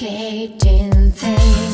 complicating thing